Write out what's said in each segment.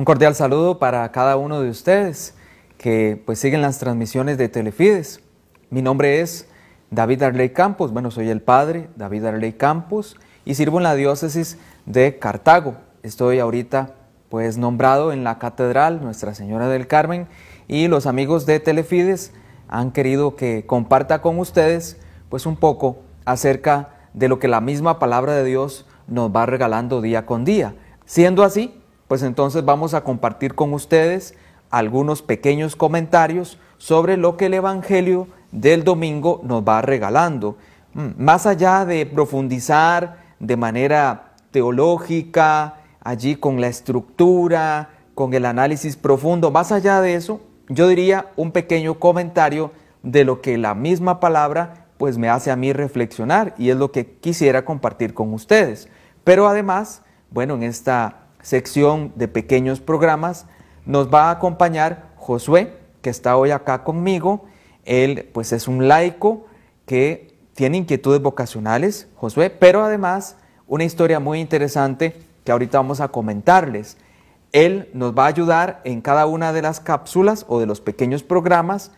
Un cordial saludo para cada uno de ustedes que pues siguen las transmisiones de Telefides. Mi nombre es David Arley Campos, bueno, soy el padre David Arley Campos y sirvo en la diócesis de Cartago. Estoy ahorita pues nombrado en la catedral Nuestra Señora del Carmen y los amigos de Telefides han querido que comparta con ustedes pues un poco acerca de lo que la misma palabra de Dios nos va regalando día con día. Siendo así, pues entonces vamos a compartir con ustedes algunos pequeños comentarios sobre lo que el Evangelio del domingo nos va regalando. Mm, más allá de profundizar de manera teológica, allí con la estructura, con el análisis profundo, más allá de eso, yo diría un pequeño comentario de lo que la misma palabra pues me hace a mí reflexionar y es lo que quisiera compartir con ustedes. Pero además, bueno, en esta sección de pequeños programas nos va a acompañar Josué, que está hoy acá conmigo. Él pues es un laico que tiene inquietudes vocacionales, Josué, pero además una historia muy interesante que ahorita vamos a comentarles. Él nos va a ayudar en cada una de las cápsulas o de los pequeños programas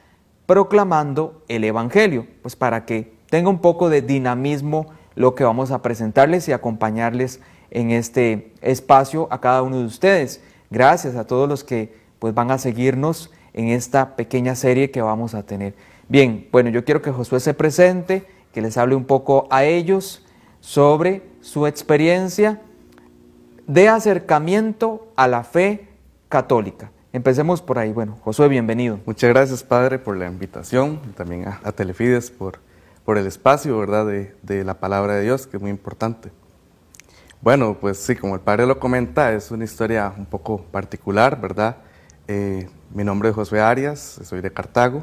proclamando el Evangelio, pues para que tenga un poco de dinamismo lo que vamos a presentarles y acompañarles en este espacio a cada uno de ustedes. Gracias a todos los que pues van a seguirnos en esta pequeña serie que vamos a tener. Bien, bueno, yo quiero que Josué se presente, que les hable un poco a ellos sobre su experiencia de acercamiento a la fe católica. Empecemos por ahí. Bueno, Josué, bienvenido. Muchas gracias, Padre, por la invitación, también a, Telefides por, por el espacio, ¿verdad?, de, de, la palabra de Dios, que es muy importante. Bueno, pues sí, como el Padre lo comenta, es una historia un poco particular, ¿verdad? Eh, mi nombre es Josué Arias, soy de Cartago,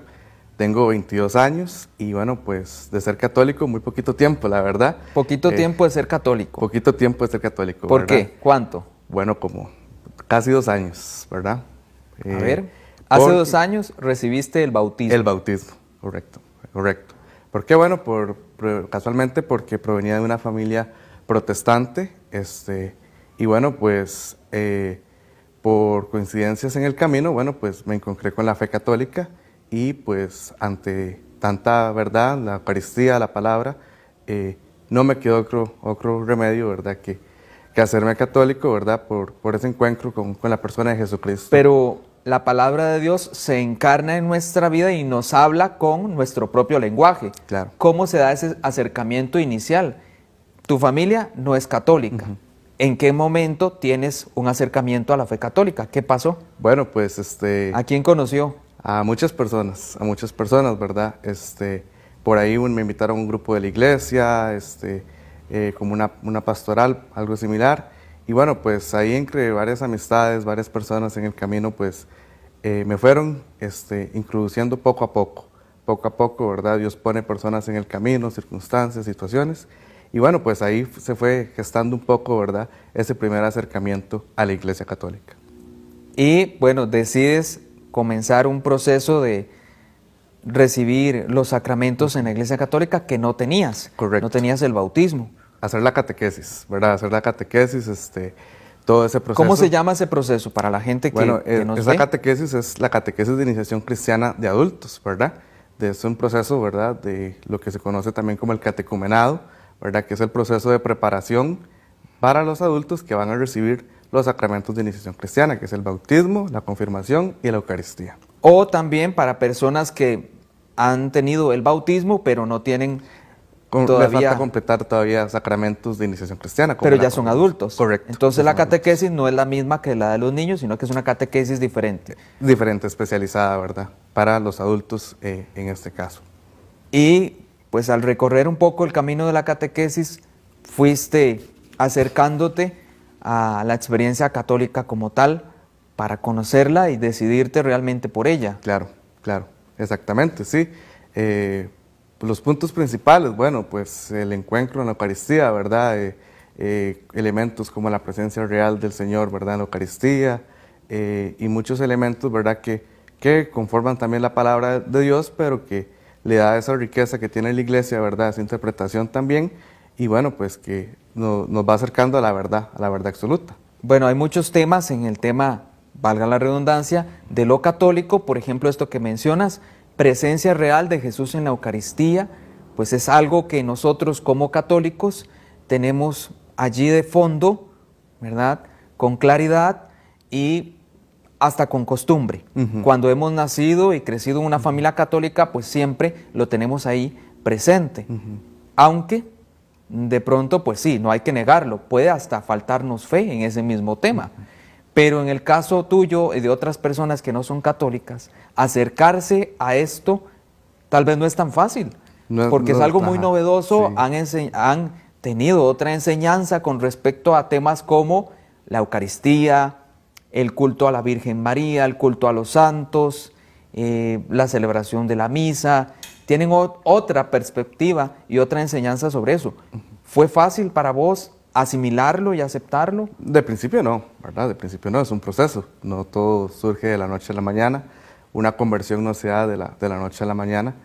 tengo 22 años y bueno, pues de ser católico muy poquito tiempo, la verdad. Poquito eh, tiempo de ser católico. Poquito tiempo de ser católico. ¿Por qué? ¿Cuánto? Bueno, como casi dos años, ¿verdad? A ver, hace dos años recibiste el bautismo. El bautismo, correcto, correcto. ¿Por qué? Bueno, por, casualmente porque provenía de una familia protestante, este, y bueno, pues eh, por coincidencias en el camino, bueno, pues me encontré con la fe católica y pues ante tanta verdad, la Eucaristía, la palabra, eh, no me quedó otro, otro remedio, ¿verdad? Que, que hacerme católico, ¿verdad? Por, por ese encuentro con, con, la persona de Jesucristo. Pero la palabra de Dios se encarna en nuestra vida y nos habla con nuestro propio lenguaje. Claro. ¿Cómo se da ese acercamiento inicial? Tu familia no es católica. ¿En qué momento tienes un acercamiento a la fe católica? ¿Qué pasó? Bueno, pues este... ¿A quién conoció? A muchas personas, a muchas personas, ¿verdad? Este, por ahí me invitaron a un grupo de la iglesia, este, eh, como una, una pastoral, algo similar. Y bueno, pues ahí entre varias amistades, varias personas en el camino, pues eh, me fueron este, introduciendo poco a poco, poco a poco, ¿verdad? Dios pone personas en el camino, circunstancias, situaciones. Y bueno, pues ahí se fue gestando un poco, ¿verdad? Ese primer acercamiento a la Iglesia Católica. Y bueno, decides comenzar un proceso de recibir los sacramentos en la Iglesia Católica que no tenías. Correcto. No tenías el bautismo hacer la catequesis, ¿verdad? Hacer la catequesis, este, todo ese proceso. ¿Cómo se llama ese proceso para la gente que, bueno, que nos esa catequesis es la catequesis de iniciación cristiana de adultos, ¿verdad? Es un proceso, ¿verdad? De lo que se conoce también como el catecumenado, ¿verdad? Que es el proceso de preparación para los adultos que van a recibir los sacramentos de iniciación cristiana, que es el bautismo, la confirmación y la Eucaristía. O también para personas que han tenido el bautismo, pero no tienen todavía, le falta completar todavía sacramentos de iniciación cristiana. Pero ya son adultos. Correcto. Entonces la catequesis no es la misma que la de los niños, sino que es una catequesis diferente. Diferente, especializada, ¿verdad? Para los adultos eh, en este caso. Y pues al recorrer un poco el camino de la catequesis, fuiste acercándote a la experiencia católica como tal para conocerla y decidirte realmente por ella. Claro, claro, exactamente, sí. Eh, los puntos principales, bueno, pues el encuentro en la Eucaristía, ¿verdad? Eh, eh, elementos como la presencia real del Señor, ¿verdad? En la Eucaristía y muchos elementos, ¿verdad? Que, que conforman también la palabra de Dios, pero que le da esa riqueza que tiene la Iglesia, ¿verdad? Esa interpretación también y bueno, pues que nos va acercando a la verdad, a la verdad absoluta. Bueno, hay muchos temas en el tema valga la redundancia, de lo católico, por ejemplo, esto que mencionas, presencia real de Jesús en la Eucaristía, pues es algo que nosotros como católicos tenemos allí de fondo, ¿verdad? Con claridad y hasta con costumbre. Cuando hemos nacido y crecido en una familia católica, pues siempre lo tenemos ahí presente. Aunque de pronto, pues sí, no hay que negarlo, puede hasta faltarnos fe en ese mismo tema. Pero en el caso tuyo y de otras personas que no son católicas, acercarse a esto tal vez no es tan fácil, porque es algo muy novedoso, han, han tenido otra enseñanza con respecto a temas como la Eucaristía, el culto a la Virgen María, el culto a los santos, eh, la celebración de la misa, tienen otra perspectiva y otra enseñanza sobre eso. ¿Fue fácil para vos asimilarlo y aceptarlo? De principio no, ¿verdad? De principio no, es un proceso. No todo surge de la noche a la mañana. Una conversión no se da de la, de la noche a la mañana.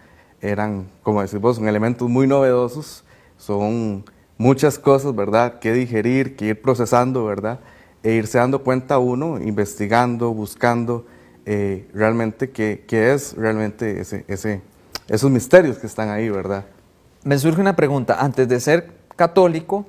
Eran, como decís vos, son elementos muy novedosos. Son muchas cosas, ¿verdad? Que digerir, que ir procesando, ¿verdad? E irse dando cuenta uno, investigando, buscando eh, realmente qué, qué, es realmente ese, ese, esos misterios que están ahí, ¿verdad? Me surge una pregunta. Antes de ser católico,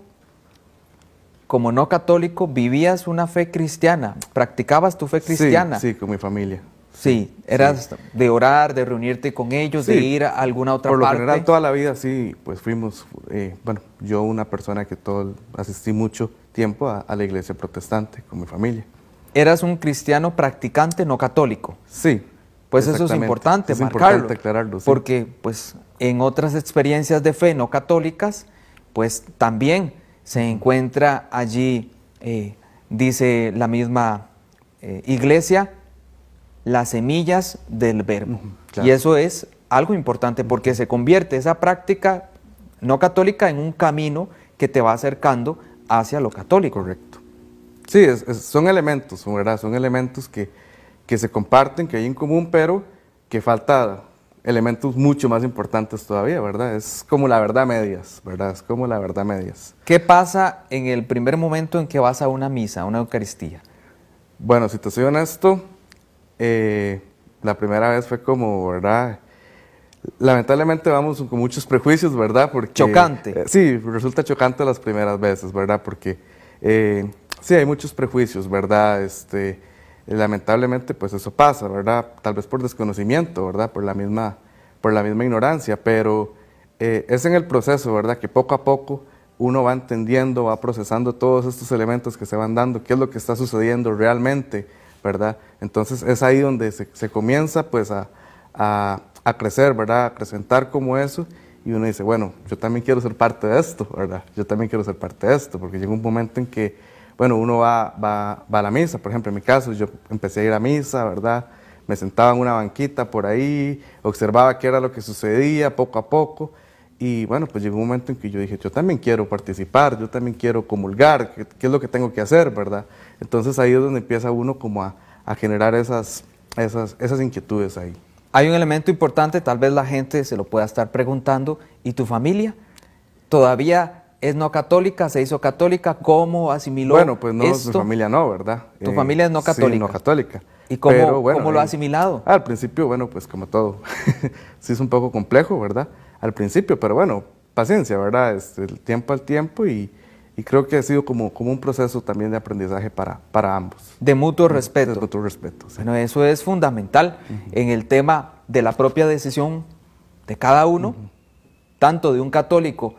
como no católico, vivías una fe cristiana, practicabas tu fe cristiana. Sí, sí con mi familia. Sí, eras de orar, de reunirte con ellos, de ir a alguna otra parte. Por lo general, toda la vida sí, pues fuimos, eh, bueno, yo una persona que todo, asistí mucho tiempo a, la iglesia protestante con mi familia. ¿Eras un cristiano practicante no católico? Sí. Pues eso es importante, es marcarlo. Importante aclararlo, sí. Porque, pues, en otras experiencias de fe no católicas, pues también se encuentra allí, eh, dice la misma eh, iglesia, las semillas del verbo. Y eso es algo importante porque se convierte esa práctica no católica en un camino que te va acercando hacia lo católico. Correcto. Sí, son elementos, ¿verdad? Son elementos que, que se comparten, que hay en común, pero que falta elementos mucho más importantes todavía, ¿verdad? Es como la verdad medias, ¿verdad? Es como la verdad medias. ¿Qué pasa en el primer momento en que vas a una misa, a una Eucaristía? Bueno, si te soy honesto, eh, la primera vez fue como, ¿verdad? Lamentablemente vamos con muchos prejuicios, ¿verdad? Porque, chocante. Eh, sí, resulta chocante las primeras veces, ¿verdad? Porque eh, sí, hay muchos prejuicios, ¿verdad? Este, lamentablemente pues eso pasa, ¿verdad? Tal vez por desconocimiento, ¿verdad? Por la misma, por la misma ignorancia, pero eh, es en el proceso, ¿verdad? Que poco a poco uno va entendiendo, va procesando todos estos elementos que se van dando, qué es lo que está sucediendo realmente, ¿verdad? Entonces es ahí donde se, comienza pues a, a, a, crecer, ¿verdad? A acrecentar como eso y uno dice, bueno, yo también quiero ser parte de esto, ¿verdad? Yo también quiero ser parte de esto, porque llega un momento en que bueno, uno va, va, va, a la misa, por ejemplo, en mi caso yo empecé a ir a misa, ¿verdad? Me sentaba en una banquita por ahí, observaba qué era lo que sucedía poco a poco y bueno, pues llegó un momento en que yo dije, yo también quiero participar, yo también quiero comulgar, ¿qué, es lo que tengo que hacer, verdad? Entonces ahí es donde empieza uno como a, a generar esas, esas, esas inquietudes ahí. Hay un elemento importante, tal vez la gente se lo pueda estar preguntando, ¿y tu familia? ¿Todavía es no católica, se hizo católica, ¿cómo asimiló Bueno, pues no, mi familia no, ¿verdad? Tu familia es no católica. Sí, no católica. ¿Y cómo, ¿cómo lo ha asimilado? Al principio, bueno, pues como todo, sí es un poco complejo, ¿verdad? Al principio, pero bueno, paciencia, ¿verdad? Este, el tiempo al tiempo y, y, creo que ha sido como, como un proceso también de aprendizaje para, para ambos. De mutuo respeto. De mutuo respeto. Bueno, eso es fundamental en el tema de la propia decisión de cada uno, tanto de un católico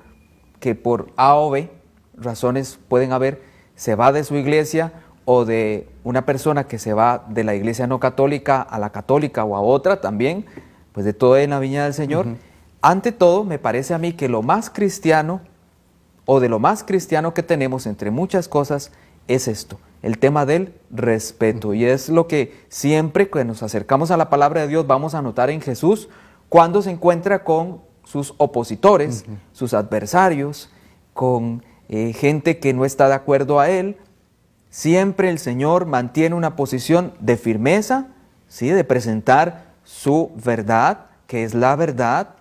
que por A o B razones pueden haber, se va de su iglesia o de una persona que se va de la iglesia no católica a la católica o a otra también, pues de todo en la viña del Señor. Ante todo, me parece a mí que lo más cristiano o de lo más cristiano que tenemos entre muchas cosas es esto, el tema del respeto. Y es lo que siempre que nos acercamos a la palabra de Dios vamos a notar en Jesús cuando se encuentra con sus opositores, sus adversarios, con eh, gente que no está de acuerdo a él, siempre el Señor mantiene una posición de firmeza, ¿sí? de presentar su verdad, que es la verdad,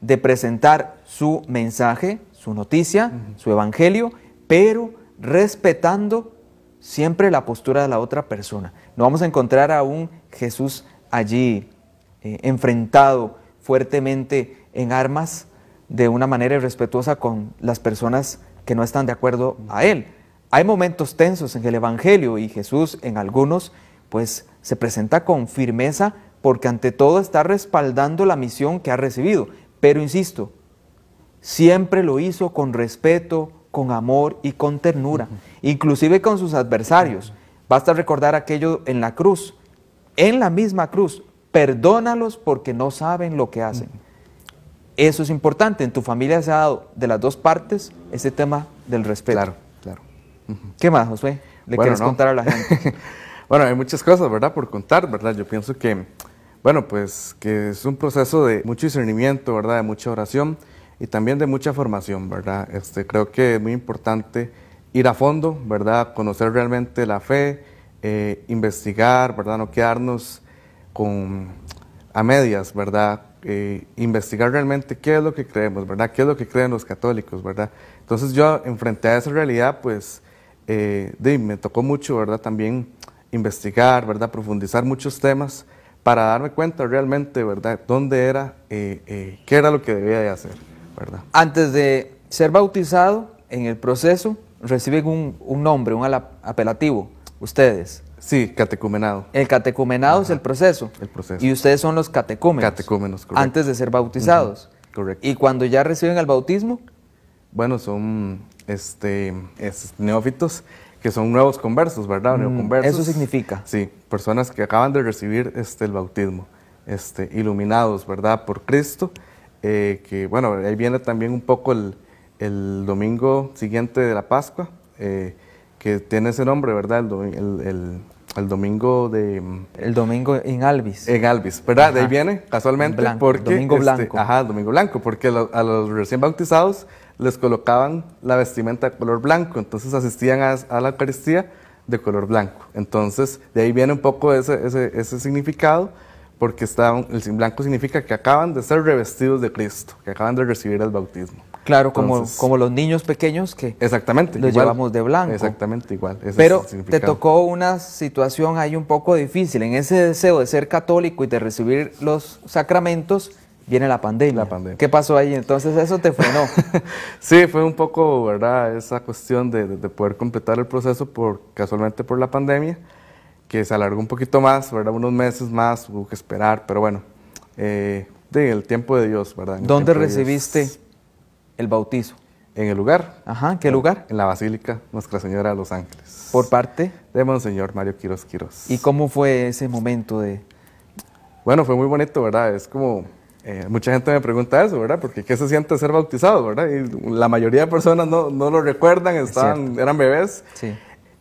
de presentar su mensaje, su noticia, su evangelio, pero respetando siempre la postura de la otra persona. No vamos a encontrar a un Jesús allí eh, enfrentado fuertemente en armas de una manera irrespetuosa con las personas que no están de acuerdo a Él. Hay momentos tensos en el Evangelio y Jesús en algunos pues se presenta con firmeza porque ante todo está respaldando la misión que ha recibido. Pero insisto, siempre lo hizo con respeto, con amor y con ternura, inclusive con sus adversarios. Basta recordar aquello en la cruz, en la misma cruz, perdónalos porque no saben lo que hacen. Eso es importante. En tu familia se ha dado de las dos partes ese tema del respeto. Claro, claro. ¿Qué más, José? ¿Le quieres contar a la gente? bueno, hay muchas cosas, ¿verdad? Por contar, ¿verdad? Yo pienso que, bueno, pues que es un proceso de mucho discernimiento, ¿verdad? De mucha oración y también de mucha formación, ¿verdad? Este, creo que es muy importante ir a fondo, ¿verdad? Conocer realmente la fe, eh, investigar, ¿verdad? No quedarnos con a medias, ¿verdad? Eh, investigar realmente qué es lo que creemos, ¿verdad? ¿Qué es lo que creen los católicos, ¿verdad? Entonces yo enfrenté a esa realidad, pues eh, me tocó mucho, ¿verdad? También investigar, ¿verdad? Profundizar muchos temas para darme cuenta realmente, ¿verdad? Dónde era, eh, eh, qué era lo que debía de hacer, ¿verdad? Antes de ser bautizado, en el proceso, reciben un, nombre, un apelativo, ustedes. Sí, catecumenado. El catecumenado es el proceso. El proceso. Y ustedes son los catecúmenos. Catecúmenos, correcto. Antes de ser bautizados. Correcto. ¿Y cuando ya reciben el bautismo? Bueno, son este, neófitos que son nuevos conversos, ¿verdad? Mm, eso significa. Sí, personas que acaban de recibir este, el bautismo, este, iluminados, ¿verdad? Por Cristo, eh, que bueno, ahí viene también un poco el, domingo siguiente de la Pascua, eh, que tiene ese nombre, ¿verdad? El, el, domingo de... El domingo en Alvis. En Alvis, ¿verdad? De ahí viene, casualmente, porque... Domingo este, blanco. ajá, domingo blanco, porque a los recién bautizados les colocaban la vestimenta de color blanco, entonces asistían a, la Eucaristía de color blanco. Entonces, de ahí viene un poco ese, ese, significado, porque está, el blanco significa que acaban de ser revestidos de Cristo, que acaban de recibir el bautismo. Claro, como, como los niños pequeños que exactamente, los llevamos de blanco. Exactamente igual. Pero te tocó una situación ahí un poco difícil. En ese deseo de ser católico y de recibir los sacramentos, viene la pandemia. ¿Qué pasó ahí? Entonces eso te frenó. sí, fue un poco, ¿verdad? Esa cuestión de, poder completar el proceso por casualmente por la pandemia, que se alargó un poquito más, ¿verdad? Unos meses más, hubo que esperar, pero bueno, eh, de el tiempo de Dios, ¿verdad? ¿Dónde recibiste el bautizo? En el lugar. Ajá, ¿qué lugar? En la Basílica Nuestra Señora de los Ángeles. ¿Por parte? De Monseñor Mario Quiros Quiros. ¿Y cómo fue ese momento de...? Bueno, fue muy bonito, ¿verdad? Es como eh, mucha gente me pregunta eso, ¿verdad? Porque ¿qué se siente ser bautizado, verdad? Y la mayoría de personas no, no lo recuerdan, estaban, eran bebés. Sí.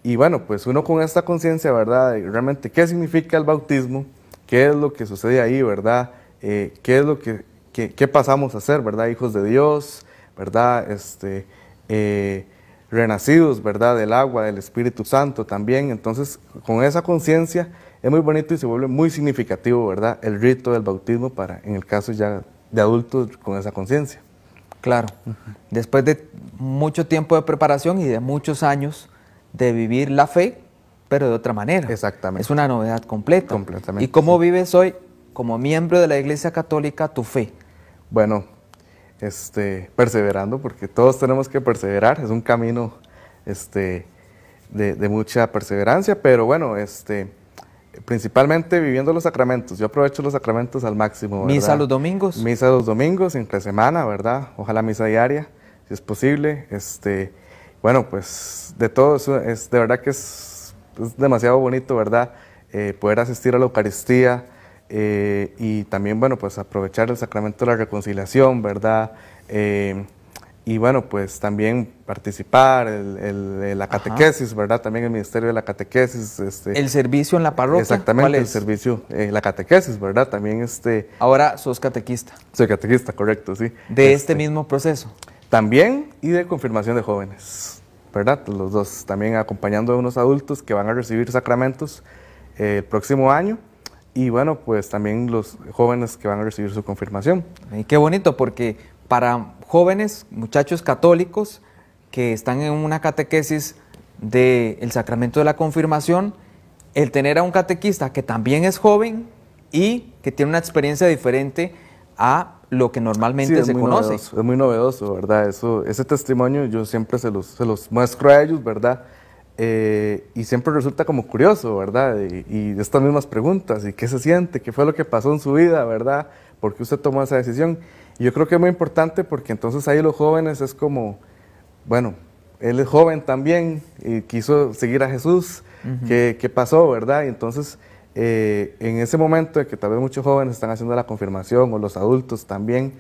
Y bueno, pues uno con esta conciencia, ¿verdad? realmente qué significa el bautismo, qué es lo que sucede ahí, ¿verdad? Eh, qué es lo que, qué, pasamos a ser, ¿verdad? Hijos de Dios, ¿verdad? Este, eh, renacidos, ¿verdad? Del agua, del Espíritu Santo también. Entonces, con esa conciencia es muy bonito y se vuelve muy significativo, ¿verdad? El rito del bautismo para, en el caso ya de adultos con esa conciencia. Claro. Después de mucho tiempo de preparación y de muchos años de vivir la fe, pero de otra manera. Exactamente. Es una novedad completa. Completamente. ¿Y cómo vives hoy como miembro de la Iglesia Católica tu fe? Bueno, este, perseverando, porque todos tenemos que perseverar, es un camino este, de, de mucha perseverancia, pero bueno, este, principalmente viviendo los sacramentos. Yo aprovecho los sacramentos al máximo. ¿Misa los domingos? Misa los domingos, entre semana, ¿verdad? Ojalá misa diaria, si es posible. Este, bueno, pues de todo eso, es, de verdad que es, demasiado bonito, ¿verdad? Eh, poder asistir a la Eucaristía eh, y también, bueno, pues aprovechar el sacramento de la reconciliación, ¿verdad? Eh, y bueno, pues también participar, el, la catequesis, ¿verdad? También el Ministerio de la Catequesis. Este, el servicio en la parroquia. Exactamente, el servicio, eh, la catequesis, ¿verdad? También este... Ahora sos catequista. Soy catequista, correcto, sí. De este, este mismo proceso. También y de confirmación de jóvenes, ¿verdad? Los dos, también acompañando a unos adultos que van a recibir sacramentos eh, el próximo año y bueno, pues también los jóvenes que van a recibir su confirmación. Y qué bonito, porque para jóvenes, muchachos católicos que están en una catequesis del sacramento de la confirmación el tener a un catequista que también es joven y que tiene una experiencia diferente a lo que normalmente se conoce. es muy novedoso, ¿verdad? Eso, ese testimonio yo siempre se los, se los muestro a ellos, ¿verdad? Eh, y siempre resulta como curioso, ¿verdad? Y, estas mismas preguntas, ¿y qué se siente? ¿Qué fue lo que pasó en su vida, ¿verdad? ¿Por qué usted tomó esa decisión? Y yo creo que es muy importante porque entonces ahí los jóvenes es como, bueno, él es joven también y quiso seguir a Jesús, ¿qué, ¿qué, pasó, verdad? Y entonces eh, en ese momento de que tal vez muchos jóvenes están haciendo la confirmación o los adultos también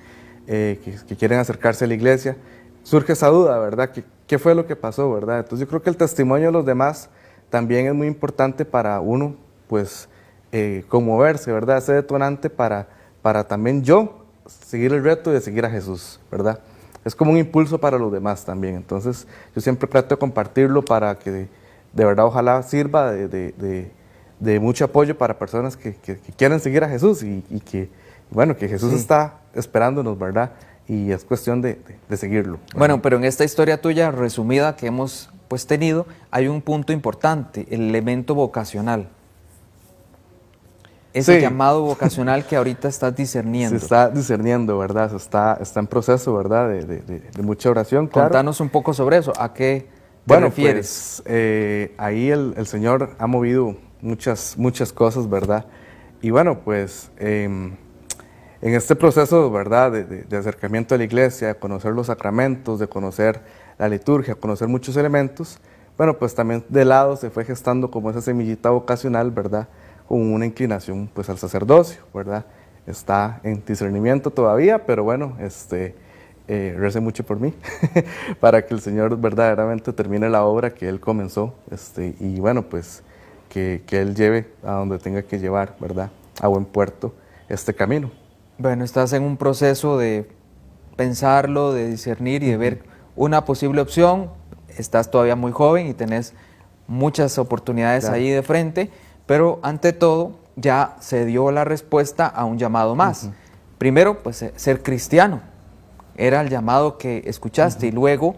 eh, que, quieren acercarse a la iglesia, surge esa duda, ¿verdad? ¿Qué, ¿Qué, fue lo que pasó, verdad? Entonces yo creo que el testimonio de los demás también es muy importante para uno, pues, eh, conmoverse, ¿verdad? Ese detonante para, para también yo seguir el reto de seguir a Jesús, ¿verdad? Es como un impulso para los demás también. Entonces yo siempre trato de compartirlo para que de, verdad ojalá sirva de de mucho apoyo para personas que, que, quieren seguir a Jesús y, que, bueno, que Jesús está esperándonos, ¿verdad? Y es cuestión de, de, seguirlo. Bueno, pero en esta historia tuya resumida que hemos pues tenido, hay un punto importante, el elemento vocacional. Ese llamado vocacional que ahorita estás discerniendo. Se está discerniendo, ¿verdad? Se está, está en proceso, ¿verdad? De, de mucha oración. Claro. Contanos un poco sobre eso. ¿A qué te refieres? Pues, eh, ahí el, el Señor ha movido muchas, muchas cosas, ¿verdad? Y bueno, pues em, en este proceso, ¿verdad?, de, acercamiento a la iglesia, de conocer los sacramentos, de conocer la liturgia, conocer muchos elementos, bueno, pues también de lado se fue gestando como esa semillita vocacional, ¿verdad?, con una inclinación pues al sacerdocio, ¿verdad? Está en discernimiento todavía, pero bueno, este, eh, mucho por mí, para que el Señor verdaderamente termine la obra que Él comenzó, este, y bueno, pues que, Él lleve a donde tenga que llevar, ¿verdad? A buen puerto este camino. Bueno, estás en un proceso de pensarlo, de discernir y de ver una posible opción. Estás todavía muy joven y tenés muchas oportunidades ahí de frente, pero ante todo ya se dio la respuesta a un llamado más. Primero, pues ser cristiano. Era el llamado que escuchaste y luego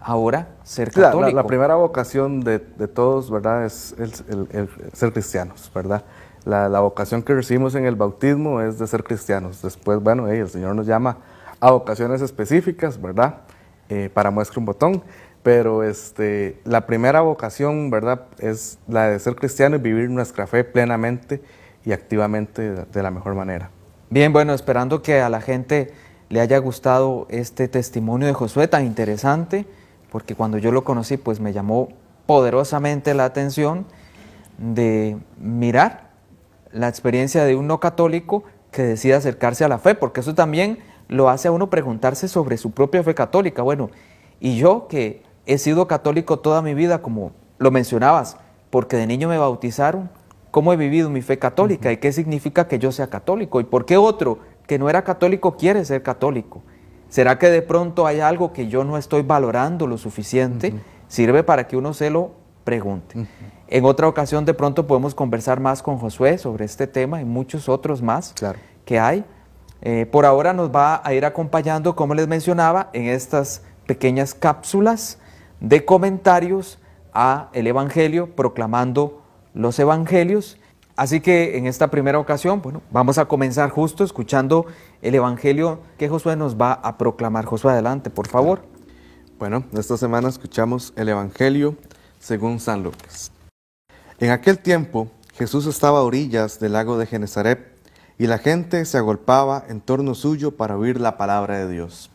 ahora ser católico. La, primera vocación de, todos, ¿verdad? Es el, ser cristianos, ¿verdad? La, vocación que recibimos en el bautismo es de ser cristianos. Después, bueno, el Señor nos llama a vocaciones específicas, ¿verdad? Eh, para muestra un botón. Pero este, la primera vocación, ¿verdad? Es la de ser cristiano y vivir nuestra fe plenamente y activamente de la mejor manera. Bien, bueno, esperando que a la gente le haya gustado este testimonio de Josué tan interesante porque cuando yo lo conocí, pues me llamó poderosamente la atención de mirar la experiencia de un no católico que decide acercarse a la fe, porque eso también lo hace a uno preguntarse sobre su propia fe católica. Bueno, y yo que he sido católico toda mi vida, como lo mencionabas, porque de niño me bautizaron, ¿cómo he vivido mi fe católica y qué significa que yo sea católico? ¿Y por qué otro que no era católico quiere ser católico? ¿Será que de pronto hay algo que yo no estoy valorando lo suficiente? Sirve para que uno se lo pregunte. En otra ocasión de pronto podemos conversar más con Josué sobre este tema y muchos otros más que hay. Eh, por ahora nos va a ir acompañando, como les mencionaba, en estas pequeñas cápsulas de comentarios a el Evangelio, proclamando los Evangelios Así que en esta primera ocasión, bueno, vamos a comenzar justo escuchando el Evangelio que Josué nos va a proclamar. Josué, adelante, por favor. Bueno, esta semana escuchamos el Evangelio según San Lucas. En aquel tiempo, Jesús estaba a orillas del lago de Genezaret y la gente se agolpaba en torno suyo para oír la palabra de Dios.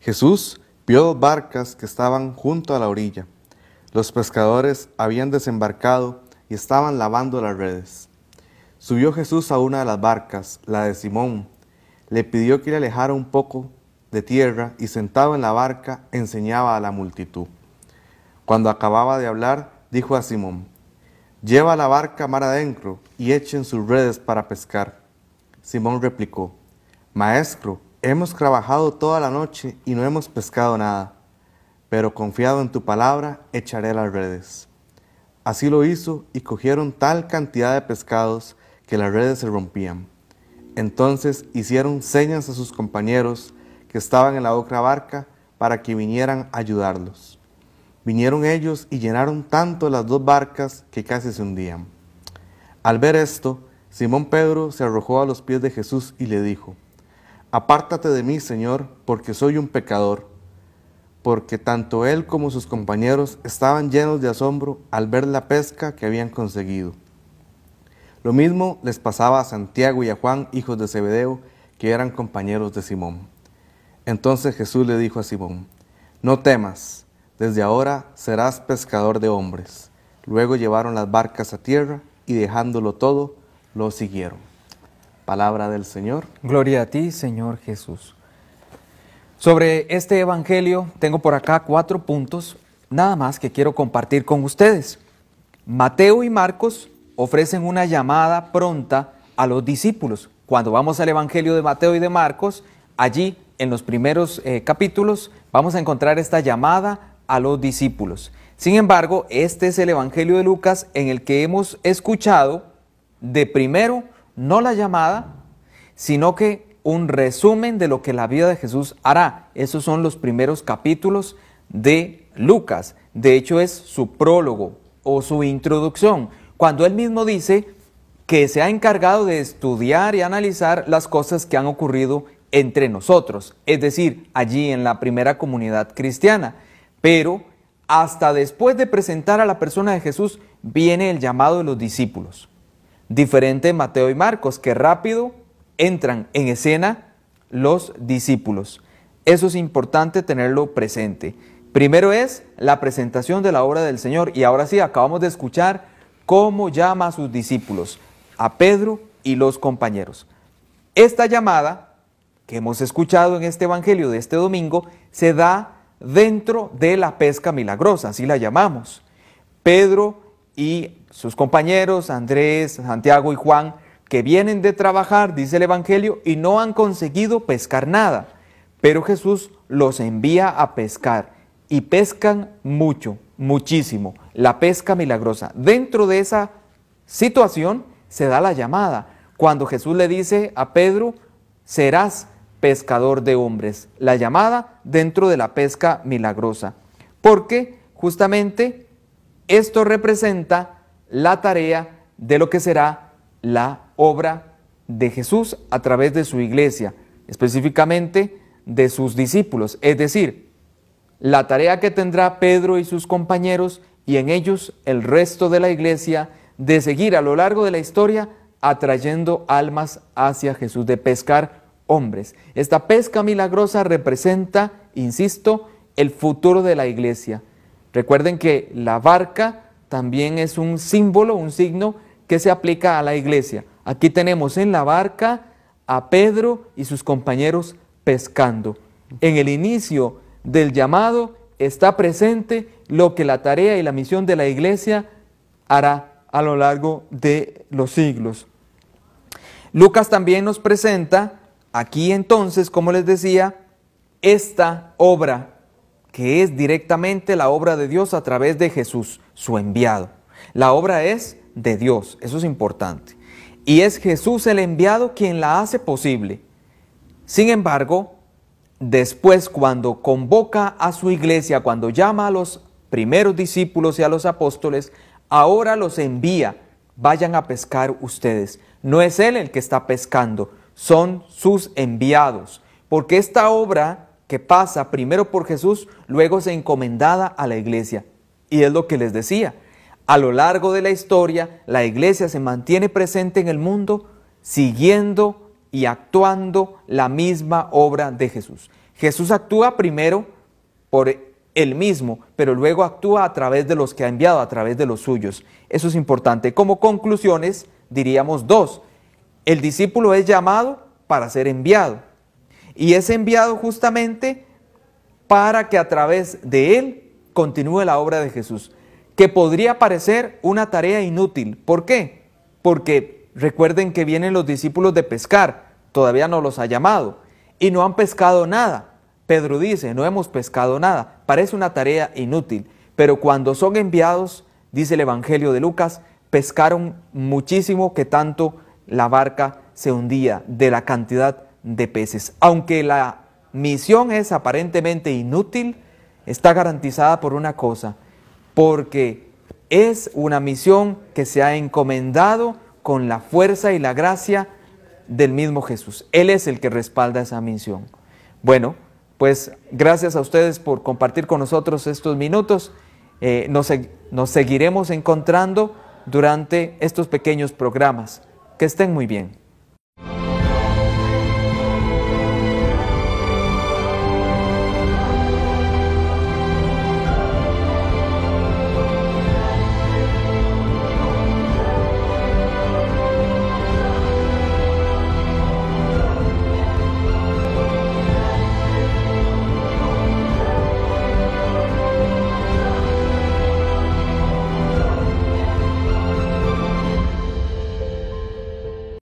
Jesús vio dos barcas que estaban junto a la orilla. Los pescadores habían desembarcado y estaban lavando las redes. Subió Jesús a una de las barcas, la de Simón, le pidió que le alejara un poco de tierra y sentado en la barca enseñaba a la multitud. Cuando acababa de hablar, dijo a Simón, Lleva la barca mar adentro y echen sus redes para pescar. Simón replicó, Maestro, hemos trabajado toda la noche y no hemos pescado nada, pero confiado en tu palabra, echaré las redes. Así lo hizo y cogieron tal cantidad de pescados que las redes se rompían. Entonces hicieron señas a sus compañeros que estaban en la otra barca para que vinieran a ayudarlos. Vinieron ellos y llenaron tanto las dos barcas que casi se hundían. Al ver esto, Simón Pedro se arrojó a los pies de Jesús y le dijo, Apártate de mí, Señor, porque soy un pecador, porque tanto él como sus compañeros estaban llenos de asombro al ver la pesca que habían conseguido. Lo mismo les pasaba a Santiago y a Juan, hijos de Zebedeo, que eran compañeros de Simón. Entonces Jesús le dijo a Simón, No temas, desde ahora serás pescador de hombres. Luego llevaron las barcas a tierra y dejándolo todo, lo siguieron. Palabra del Señor. Gloria a ti, Señor Jesús. Sobre este Evangelio tengo por acá cuatro puntos, nada más que quiero compartir con ustedes. Mateo y Marcos ofrecen una llamada pronta a los discípulos. Cuando vamos al Evangelio de Mateo y de Marcos, allí en los primeros eh, capítulos vamos a encontrar esta llamada a los discípulos. Sin embargo, este es el Evangelio de Lucas en el que hemos escuchado de primero, no la llamada, sino que un resumen de lo que la vida de Jesús hará. Esos son los primeros capítulos de Lucas. De hecho, es su prólogo o su introducción, cuando él mismo dice que se ha encargado de estudiar y analizar las cosas que han ocurrido entre nosotros, es decir, allí en la primera comunidad cristiana. Pero hasta después de presentar a la persona de Jesús viene el llamado de los discípulos. Diferente en Mateo y Marcos, que rápido entran en escena los discípulos. Eso es importante tenerlo presente. Primero es la presentación de la obra del Señor y ahora sí, acabamos de escuchar cómo llama a sus discípulos, a Pedro y los compañeros. Esta llamada que hemos escuchado en este Evangelio de este domingo se da dentro de la pesca milagrosa, así la llamamos. Pedro y sus compañeros, Andrés, Santiago y Juan, que vienen de trabajar, dice el Evangelio, y no han conseguido pescar nada. Pero Jesús los envía a pescar y pescan mucho, muchísimo, la pesca milagrosa. Dentro de esa situación se da la llamada. Cuando Jesús le dice a Pedro, serás pescador de hombres. La llamada dentro de la pesca milagrosa. Porque justamente esto representa la tarea de lo que será la obra de Jesús a través de su iglesia, específicamente de sus discípulos. Es decir, la tarea que tendrá Pedro y sus compañeros y en ellos el resto de la iglesia de seguir a lo largo de la historia atrayendo almas hacia Jesús, de pescar hombres. Esta pesca milagrosa representa, insisto, el futuro de la iglesia. Recuerden que la barca también es un símbolo, un signo que se aplica a la iglesia. Aquí tenemos en la barca a Pedro y sus compañeros pescando. En el inicio del llamado está presente lo que la tarea y la misión de la iglesia hará a lo largo de los siglos. Lucas también nos presenta Aquí entonces, como les decía, esta obra, que es directamente la obra de Dios a través de Jesús, su enviado. La obra es de Dios, eso es importante. Y es Jesús el enviado quien la hace posible. Sin embargo, después cuando convoca a su iglesia, cuando llama a los primeros discípulos y a los apóstoles, ahora los envía, vayan a pescar ustedes. No es Él el que está pescando, son sus enviados, porque esta obra que pasa primero por Jesús, luego se encomendada a la iglesia. Y es lo que les decía, a lo largo de la historia, la iglesia se mantiene presente en el mundo siguiendo y actuando la misma obra de Jesús. Jesús actúa primero por él mismo, pero luego actúa a través de los que ha enviado, a través de los suyos. Eso es importante. Como conclusiones, diríamos dos. El discípulo es llamado para ser enviado. Y es enviado justamente para que a través de él continúe la obra de Jesús, que podría parecer una tarea inútil. ¿Por qué? Porque recuerden que vienen los discípulos de pescar, todavía no los ha llamado, y no han pescado nada. Pedro dice, no hemos pescado nada. Parece una tarea inútil, pero cuando son enviados, dice el Evangelio de Lucas, pescaron muchísimo que tanto la barca se hundía de la cantidad de peces. Aunque la misión es aparentemente inútil, está garantizada por una cosa, porque es una misión que se ha encomendado con la fuerza y la gracia del mismo Jesús. Él es el que respalda esa misión. Bueno, pues gracias a ustedes por compartir con nosotros estos minutos. Eh, nos, nos seguiremos encontrando durante estos pequeños programas. Que estén muy bien.